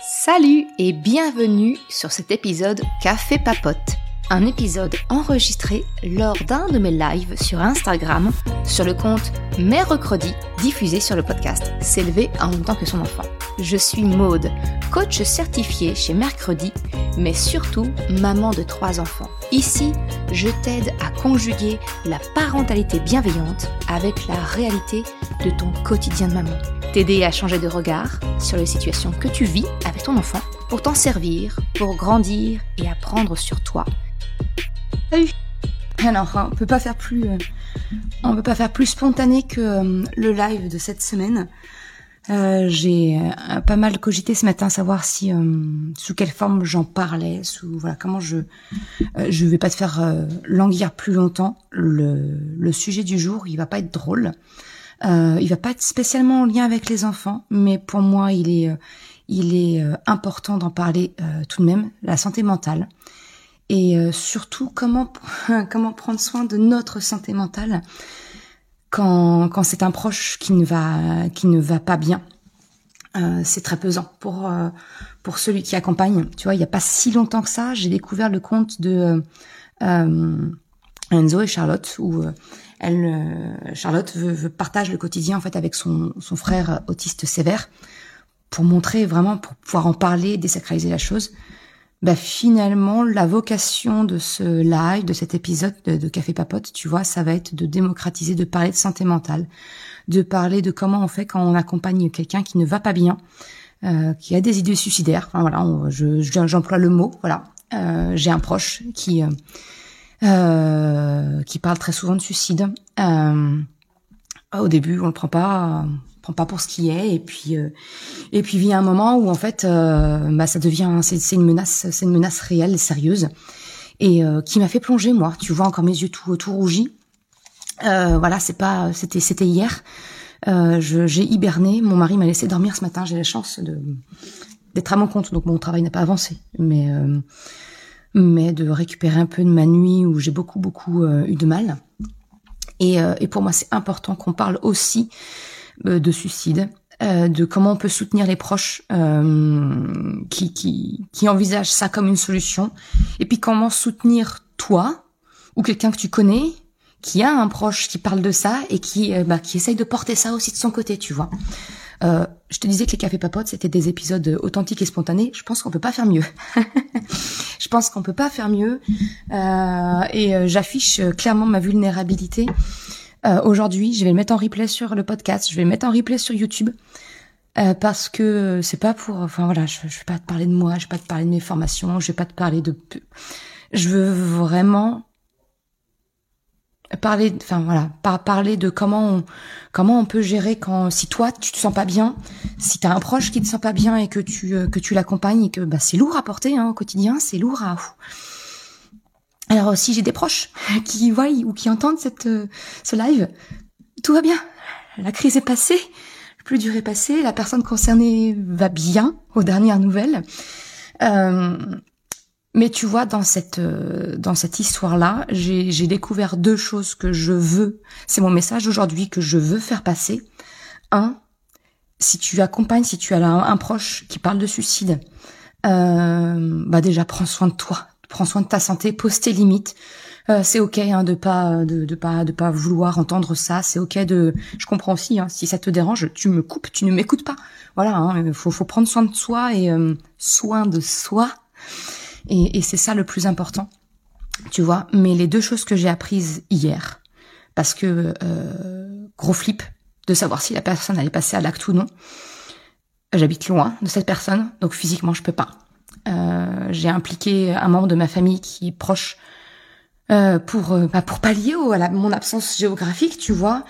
Salut et bienvenue sur cet épisode Café Papote, un épisode enregistré lors d'un de mes lives sur Instagram sur le compte Mercredi diffusé sur le podcast S'élever en même temps que son enfant. Je suis Maude, coach certifié chez Mercredi, mais surtout maman de trois enfants. Ici, je t'aide à conjuguer la parentalité bienveillante avec la réalité de ton quotidien de maman t'aider à changer de regard sur les situations que tu vis avec ton enfant pour t'en servir, pour grandir et apprendre sur toi. Salut Alors, on peut pas faire plus, euh, on peut pas faire plus spontané que euh, le live de cette semaine. Euh, j'ai pas mal cogité ce matin, savoir si sous quelle forme j'en parlais, sous voilà comment je je vais pas te faire languir plus longtemps. Le, le sujet du jour, il va pas être drôle. Euh, il va pas être spécialement en lien avec les enfants, mais pour moi, il est, euh, il est euh, important d'en parler euh, tout de même, la santé mentale. Et surtout, comment, comment prendre soin de notre santé mentale quand, quand c'est un proche qui ne va, qui ne va pas bien. c'est très pesant pour, pour celui qui accompagne. Tu vois, il n'y a pas si longtemps que ça, j'ai découvert le compte de Enzo et Charlotte, où elle, euh, Charlotte veut, partage le quotidien en fait avec son, son frère autiste sévère pour montrer vraiment, pour pouvoir en parler, désacraliser la chose. Bah finalement, la vocation de ce live, de cet épisode de, Café Papote, tu vois, ça va être de démocratiser, de parler de santé mentale, de parler de comment on fait quand on accompagne quelqu'un qui ne va pas bien, euh, qui a des idées suicidaires. Enfin voilà, je j'emploie le mot. Voilà, euh, j'ai un proche qui euh, euh, qui parle très souvent de suicide. Euh, au début, on le prend pas, on prend pas pour ce qui est, et puis euh, et puis vient un moment où en fait, euh, bah ça devient, c'est une menace, c'est une menace réelle, et sérieuse, et qui m'a fait plonger moi. Tu vois encore mes yeux tout tout rougis. voilà, c'est pas, c'était c'était hier. j'ai hiberné. Mon mari m'a laissé dormir ce matin. J'ai la chance de d'être à mon compte, donc mon travail n'a pas avancé, mais mais de récupérer un peu de ma nuit où j'ai beaucoup beaucoup euh, eu de mal. Et, euh, et pour moi, c'est important qu'on parle aussi euh, de suicide, de comment on peut soutenir les proches qui, qui, qui envisagent ça comme une solution, et puis comment soutenir toi ou quelqu'un que tu connais qui a un proche qui parle de ça et qui, bah, qui essaye de porter ça aussi de son côté, tu vois. Euh, je te disais que les cafés papotes c'était des épisodes authentiques et spontanés. Je pense qu'on peut pas faire mieux. je pense qu'on peut pas faire mieux. Euh, et euh, j'affiche clairement ma vulnérabilité. Euh, Aujourd'hui, je vais le mettre en replay sur le podcast. Je vais le mettre en replay sur YouTube. Euh, parce que c'est pas pour, enfin voilà, je, je vais pas te parler de moi, je vais pas te parler de mes formations, je vais pas te parler de, je veux vraiment parler enfin voilà pas parler de comment on comment on peut gérer quand si toi tu te sens pas bien si t'as un proche qui te sent pas bien et que tu euh, que tu l'accompagnes et que bah c'est lourd à porter hein, au quotidien c'est lourd à alors si j'ai des proches qui voient ou qui entendent cette euh, ce live tout va bien. La crise est passée le plus dur est passé la personne concernée va bien aux dernières nouvelles. Euh, mais tu vois, dans cette euh, dans cette histoire-là, j'ai découvert deux choses que je veux. C'est mon message aujourd'hui que je veux faire passer. Un, si tu accompagnes, si tu as un, proche qui parle de suicide, euh, bah déjà prends soin de toi, prends soin de ta santé, pose tes limites. Euh, c'est ok hein, de pas de, pas de pas vouloir entendre ça. C'est ok de. Je comprends aussi. Hein, si ça te dérange, tu me coupes, tu ne m'écoutes pas. Voilà. Hein, faut faut prendre soin de soi et euh, soin de soi. Et, et c'est ça le plus important, tu vois. Mais les deux choses que j'ai apprises hier, parce que euh, gros flip de savoir si la personne allait passer à l'acte ou non. J'habite loin de cette personne, donc physiquement je peux pas. Euh, j'ai impliqué un membre de ma famille qui est proche euh, pour euh, bah, pour pallier à mon absence géographique, tu vois.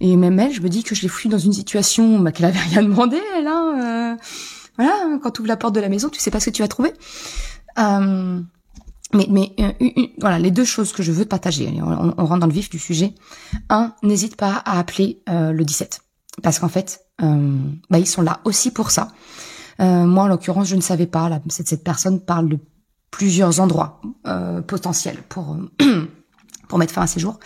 Et même elle, je me dis que je l'ai foutu dans une situation bah, qu'elle avait rien demandé, elle. Hein, euh, voilà, quand tu ouvres la porte de la maison, tu sais pas ce que tu vas trouver. Euh, mais, euh, voilà, les deux choses que je veux partager, on, on, rentre dans le vif du sujet. Un, n'hésite pas à appeler euh, le 17, parce qu'en fait, bah, ils sont là aussi pour ça. moi, en l'occurrence, je ne savais pas. cette, cette personne parle de plusieurs endroits potentiels pour pour mettre fin à ces jours.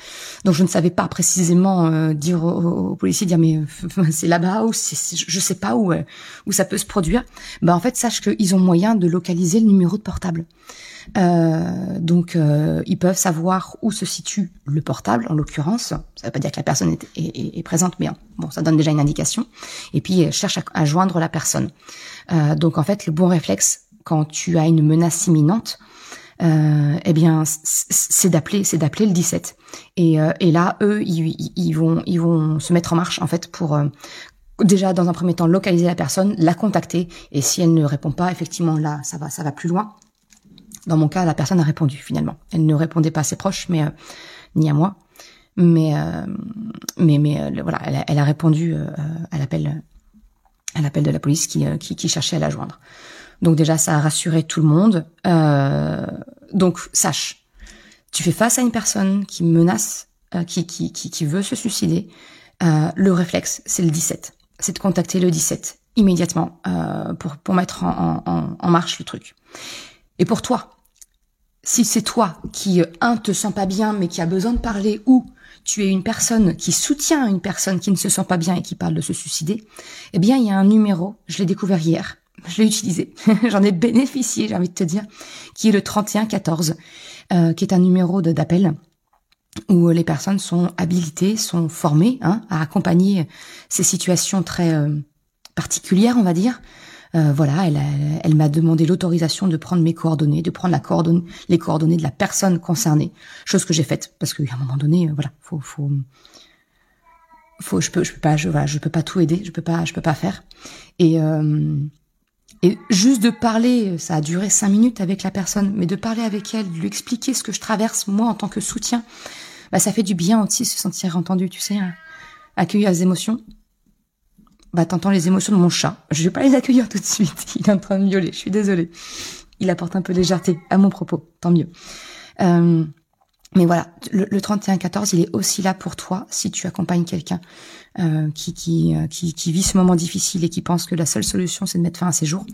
Donc je ne savais pas précisément euh, dire aux, policiers dire mais euh, c'est là-bas ou c'est, je sais pas où euh, où ça peut se produire. Bah en fait sache qu'ils ont moyen de localiser le numéro de portable. donc ils peuvent savoir où se situe le portable en l'occurrence. Ça veut pas dire que la personne est, est, présente, mais bon ça donne déjà une indication. Et puis ils cherchent à, à joindre la personne. donc en fait le bon réflexe quand tu as une menace imminente, euh, eh bien, c'est d'appeler, c'est d'appeler le 17. Et, euh, et là, eux, ils, ils, vont, ils vont se mettre en marche en fait pour euh, déjà dans un premier temps localiser la personne, la contacter. Et si elle ne répond pas, effectivement, là, ça va, ça va plus loin. Dans mon cas, la personne a répondu finalement. Elle ne répondait pas à ses proches, mais ni à moi. Mais mais mais voilà, elle, elle, a répondu à l'appel à l'appel de la police qui, qui, qui cherchait à la joindre. Donc déjà, ça a rassuré tout le monde. Euh, donc sache, tu fais face à une personne qui menace, euh, qui, qui, qui, qui, veut se suicider. Euh, le réflexe, c'est le 17. C'est de contacter le 17 immédiatement euh, pour, pour mettre en, en, en, marche le truc. Et pour toi, si c'est toi qui, euh, un, te sens pas bien mais qui a besoin de parler ou tu es une personne qui soutient une personne qui ne se sent pas bien et qui parle de se suicider, eh bien, il y a un numéro, je l'ai découvert hier, je l'ai utilisé, j'en ai bénéficié, j'ai envie de te dire, qui est le 3114, euh, qui est un numéro d'appel où les personnes sont habilitées, sont formées hein, à accompagner ces situations très euh, particulières, on va dire. Euh, voilà, elle, m'a demandé l'autorisation de prendre mes coordonnées, de prendre les coordonnées de la personne concernée, chose que j'ai faite parce qu'à un moment donné, euh, voilà, faut, faut, faut, je peux, je peux pas, je, voilà, je peux pas tout aider, je peux pas, je peux pas faire. Et et juste de parler, ça a duré cinq minutes avec la personne, mais de parler avec elle, de lui expliquer ce que je traverse moi en tant que soutien, bah ça fait du bien aussi se sentir entendu, tu sais, hein. accueillir les émotions. Bah t'entends les émotions de mon chat. Je vais pas les accueillir tout de suite. Il est en train de miauler. Je suis désolée. Il apporte un peu de légèreté à mon propos. Tant mieux. Euh, mais voilà, le, le 31-14, il est aussi là pour toi si tu accompagnes quelqu'un euh, qui, qui, euh, qui, qui, vit ce moment difficile et qui pense que la seule solution c'est de mettre fin à ses jours.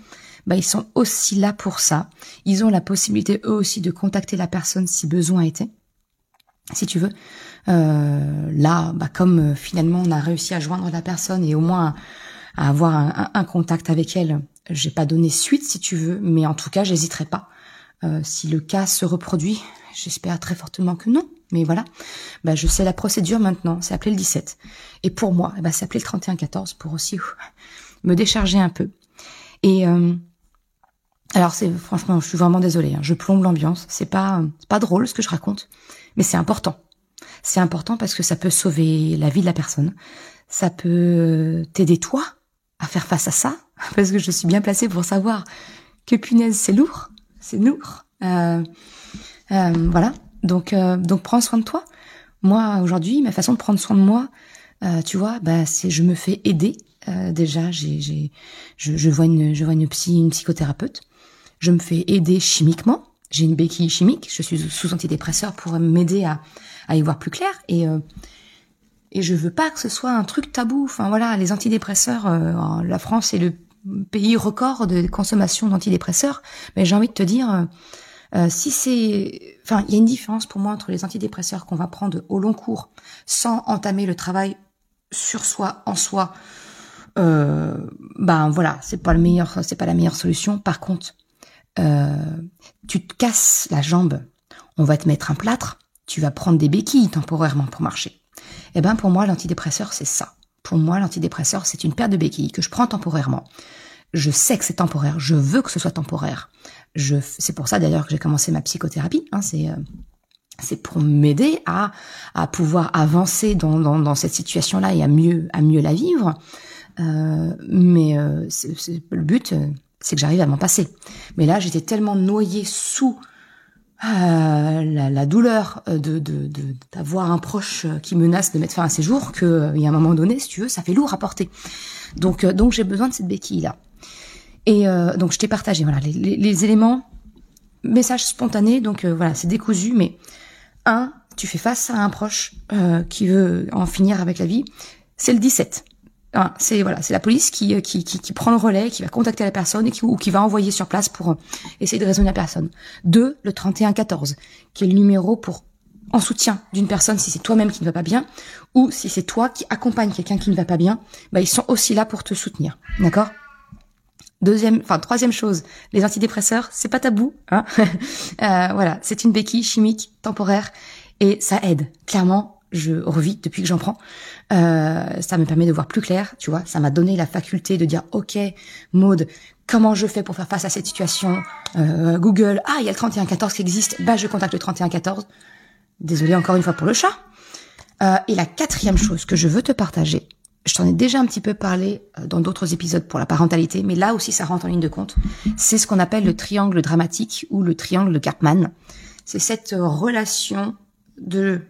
Bah, ils sont aussi là pour ça. Ils ont la possibilité eux aussi de contacter la personne si besoin était, si tu veux. Euh, là, bah, comme finalement on a réussi à joindre la personne et au moins à avoir un, contact avec elle, j'ai pas donné suite si tu veux, mais en tout cas j'hésiterai pas. Si le cas se reproduit, J'espère très fortement que non. Mais voilà, bah, je sais la procédure maintenant, c'est appelé le 17. Et pour moi, c'est appelé le 31-14 pour aussi me décharger un peu. Et euh, alors c'est franchement, je suis vraiment désolée, hein, je plombe l'ambiance. C'est pas pas drôle ce que je raconte, mais c'est important. C'est important parce que ça peut sauver la vie de la personne. Ça peut t'aider toi à faire face à ça, parce que je suis bien placée pour savoir que punaise c'est lourd, c'est lourd. Euh, euh, voilà. Donc, euh, donc prends soin de toi. Moi, aujourd'hui, ma façon de prendre soin de moi, euh, tu vois, bah, c'est je me fais aider. déjà, j'ai, j'ai, je, je, vois une, je vois une psy, une psychothérapeute. Je me fais aider chimiquement. J'ai une béquille chimique. Je suis sous antidépresseur pour m'aider à, à y voir plus clair. Et et je veux pas que ce soit un truc tabou. Enfin voilà, les antidépresseurs, la France est le pays record de consommation d'antidépresseurs. Mais j'ai envie de te dire, euh, si c'est, enfin, il y a une différence pour moi entre les antidépresseurs qu'on va prendre au long cours sans entamer le travail sur soi, en soi. Euh, ben voilà, c'est pas le meilleur, c'est pas la meilleure solution. Par contre, euh, tu te casses la jambe, on va te mettre un plâtre, tu vas prendre des béquilles temporairement pour marcher. Eh ben pour moi, l'antidépresseur c'est ça. Pour moi, l'antidépresseur c'est une paire de béquilles que je prends temporairement. Je sais que c'est temporaire, je veux que ce soit temporaire c'est pour ça d'ailleurs que j'ai commencé ma psychothérapie. Hein, c'est euh, c'est pour m'aider à, à pouvoir avancer dans, dans, dans cette situation-là et à mieux à mieux la vivre. Euh, mais euh, le but, euh, c'est que j'arrive à m'en passer. Mais là, j'étais tellement noyée sous euh, la, la, douleur de, de, d'avoir un proche qui menace de mettre fin à ses jours que il y a un moment donné, si tu veux, ça fait lourd à porter. Donc donc j'ai besoin de cette béquille là. Et euh, donc je t'ai partagé voilà les, les, éléments, message spontané, donc euh, voilà c'est décousu, mais un, tu fais face à un proche euh, qui veut en finir avec la vie, c'est le 17. c'est voilà, c'est la police qui, qui, qui, qui, prend le relais, qui va contacter la personne et qui, ou qui va envoyer sur place pour essayer de raisonner la personne. Deux, le 3114, qui est le numéro pour en soutien d'une personne si c'est toi-même qui ne va pas bien, ou si c'est toi qui accompagne quelqu'un qui ne va pas bien, bah, ils sont aussi là pour te soutenir. D'accord? Deuxième, enfin troisième chose, les antidépresseurs, c'est pas tabou, hein euh, Voilà, c'est une béquille chimique temporaire et ça aide. Clairement, je revis depuis que j'en prends. Euh, ça me permet de voir plus clair, tu vois. Ça m'a donné la faculté de dire, ok, Maude, comment je fais pour faire face à cette situation? Euh, Google, ah, il y a le 3114 qui existe, bah je contacte le 3114. Désolée encore une fois pour le chat. Euh, et la quatrième chose que je veux te partager, je t'en ai déjà un petit peu parlé euh, dans d'autres épisodes pour la parentalité, mais là aussi ça rentre en ligne de compte. C'est ce qu'on appelle le triangle dramatique ou le triangle de Cartman. C'est cette relation de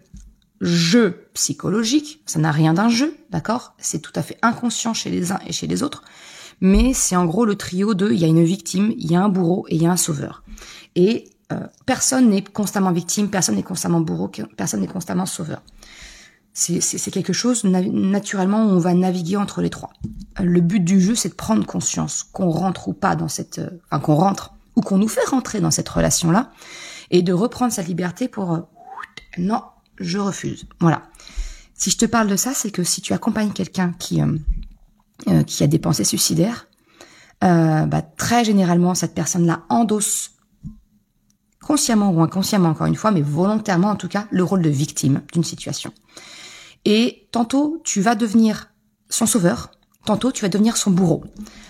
jeu psychologique. Ça n'a rien d'un jeu, d'accord? C'est tout à fait inconscient chez les uns et chez les autres. Mais c'est en gros le trio de il y a une victime, il y a un bourreau et il y a un sauveur. Et euh, personne n'est constamment victime, personne n'est constamment bourreau, personne n'est constamment sauveur. C'est quelque chose, naturellement, où on va naviguer entre les trois. Le but du jeu, c'est de prendre conscience qu'on rentre ou pas dans cette... Euh, enfin, qu'on rentre ou qu'on nous fait rentrer dans cette relation-là, et de reprendre sa liberté pour... Euh, non, je refuse. Voilà. Si je te parle de ça, c'est que si tu accompagnes quelqu'un qui, euh, qui a des pensées suicidaires, bah, très généralement, cette personne-là endosse consciemment ou inconsciemment, encore une fois, mais volontairement en tout cas, le rôle de victime d'une situation. Et tantôt, tu vas devenir son sauveur, tantôt, tu vas devenir son bourreau.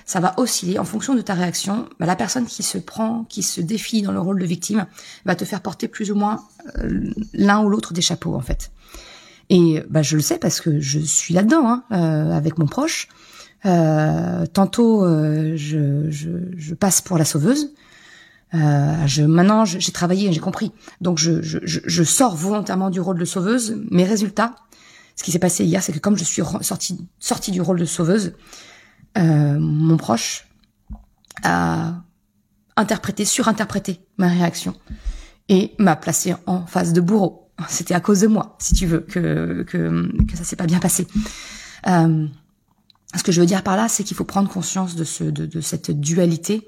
Ça va osciller en fonction de ta réaction. Bah, la personne qui se prend, qui se défie dans le rôle de victime, va te faire porter plus ou moins euh, l'un ou l'autre des chapeaux, en fait. Et bah, je le sais parce que je suis là-dedans, hein, euh, avec mon proche. Euh, tantôt, je, passe pour la sauveuse. je, maintenant, j'ai travaillé, j'ai compris. Donc, je, je, je sors volontairement du rôle de sauveuse. Mes résultats, ce qui s'est passé hier, c'est que comme je suis sortie, sortie du rôle de sauveuse, euh, mon proche a interprété, surinterprété ma réaction et m'a placé en face de bourreau. C'était à cause de moi, si tu veux, que que, que ça s'est pas bien passé. Euh, ce que je veux dire par là, c'est qu'il faut prendre conscience de ce de, de cette dualité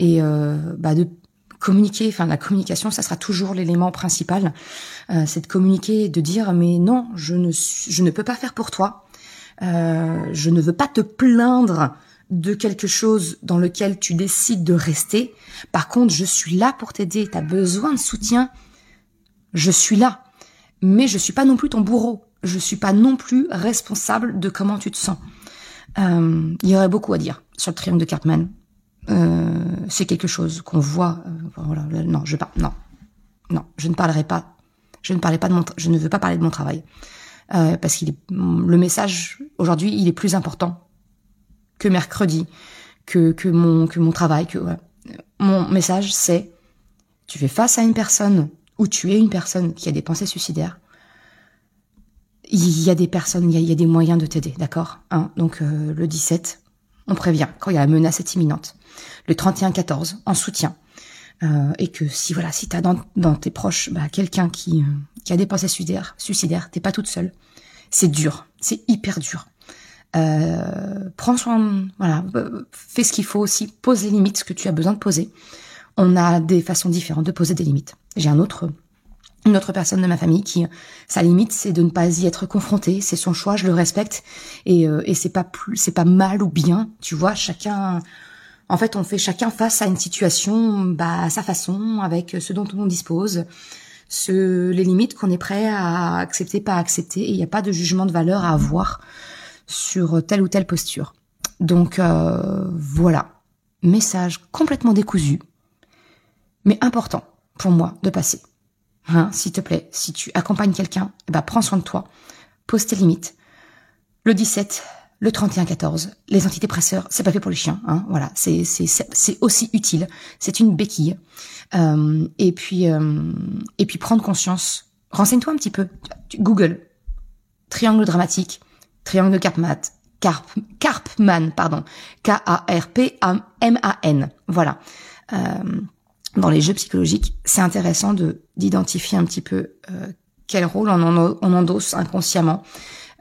et euh, bah de communiquer, enfin la communication, ça sera toujours l'élément principal. Euh, c'est de communiquer, de dire mais non, je ne je ne peux pas faire pour toi. Euh, je ne veux pas te plaindre de quelque chose dans lequel tu décides de rester. Par contre, je suis là pour t'aider. Tu as besoin de soutien. Je suis là. Mais je suis pas non plus ton bourreau. Je suis pas non plus responsable de comment tu te sens. Euh, il y aurait beaucoup à dire sur le triangle de Cartman. Euh, c'est quelque chose qu'on voit. Euh, voilà, non, je pas, non, non, je ne parlerai pas. Je ne parlais pas de mon, je ne veux pas parler de mon travail euh, parce qu'il est, le message aujourd'hui, il est plus important que mercredi, que que mon que mon travail, que mon message, c'est tu fais face à une personne ou tu es une personne qui a des pensées suicidaires. Il y a des personnes, il y a, il y a des moyens de t'aider, d'accord? Hein Donc le 17, on prévient quand il y a la menace est imminente le 31-14 en soutien. Euh, et que si voilà, si t'as dans, tes proches bah, quelqu'un qui, euh, qui a des pensées suicidaires, suicidaires, t'es pas toute seule. C'est dur, c'est hyper dur. Euh, prends soin, voilà, fais ce qu'il faut aussi, pose les limites, ce que tu as besoin de poser. On a des façons différentes de poser des limites. J'ai un autre, une autre personne de ma famille qui, sa limite, c'est de ne pas y être confronté. C'est son choix, je le respecte, et, euh, et c'est pas plus, c'est pas mal ou bien, tu vois. Chacun, en fait, on fait chacun face à une situation bah, à sa façon, avec ce dont on dispose, ce, les limites qu'on est prêt à accepter, pas accepter. Et il n'y a pas de jugement de valeur à avoir sur telle ou telle posture. Donc euh, voilà, message complètement décousu, mais important pour moi de passer. Hein, s'il te plaît, si tu accompagnes quelqu'un, bah, prends soin de toi, pose tes limites. Le 17, le 31-14, les antidépresseurs, c'est pas fait pour les chiens, hein, voilà, c'est aussi utile, c'est une béquille. Euh, et puis euh, et puis prendre conscience, renseigne-toi un petit peu, Google, triangle dramatique, triangle de Karpman, Karp, Karpman, pardon, K-A-R-P-M-A-N, voilà. Euh, dans les jeux psychologiques, c'est intéressant de d'identifier un petit peu euh, quel rôle on, en, on endosse inconsciemment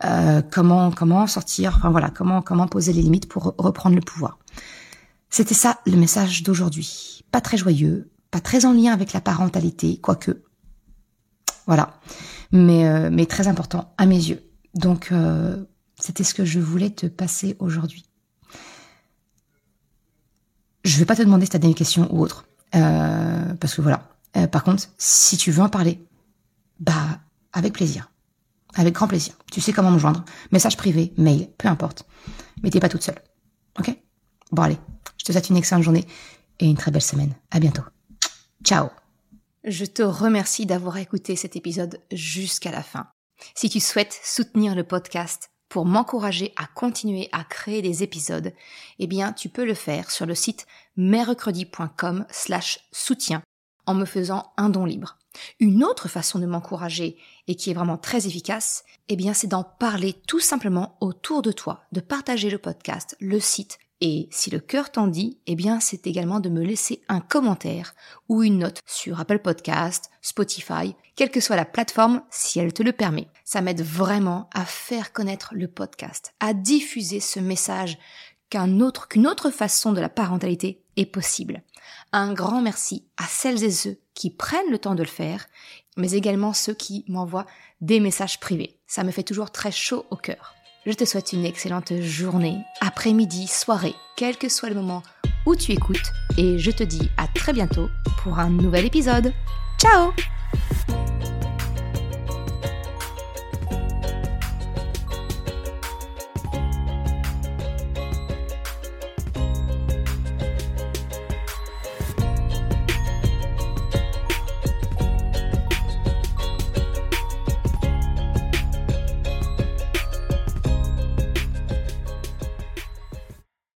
euh, comment comment sortir, enfin voilà, comment comment poser les limites pour reprendre le pouvoir. C'était ça le message d'aujourd'hui. Pas très joyeux, pas très en lien avec la parentalité, quoique Voilà. Mais, euh, mais très important à mes yeux. Donc, euh, c'était ce que je voulais te passer aujourd'hui. Je vais pas te demander si tu as des questions ou autre. Parce que voilà. Par contre, si tu veux en parler, bah, avec plaisir. Avec grand plaisir. Tu sais comment me joindre. Message privé, mail, peu importe. Mais t'es pas toute seule. Ok? Bon allez, je te souhaite une excellente journée et une très belle semaine. À bientôt. Ciao Je te remercie d'avoir écouté cet épisode jusqu'à la fin. Si tu souhaites soutenir le podcast pour m'encourager à continuer à créer des épisodes, eh bien, tu peux le faire sur le site mercredi.com slash soutien en me faisant un don libre. Une autre façon de m'encourager et qui est vraiment très efficace, eh bien, c'est d'en parler tout simplement autour de toi, de partager le podcast, le site, et si le cœur t'en dit, eh bien, c'est également de me laisser un commentaire ou une note sur Apple Podcast, Spotify, quelle que soit la plateforme, si elle te le permet. Ça m'aide vraiment à faire connaître le podcast, à diffuser ce message qu'un autre, qu'une autre façon de la parentalité est possible. Un grand merci à celles et ceux qui prennent le temps de le faire, mais également ceux qui m'envoient des messages privés. Ça me fait toujours très chaud au cœur. Je te souhaite une excellente journée, après-midi, soirée, quel que soit le moment où tu écoutes, et je te dis à très bientôt pour un nouvel épisode. Ciao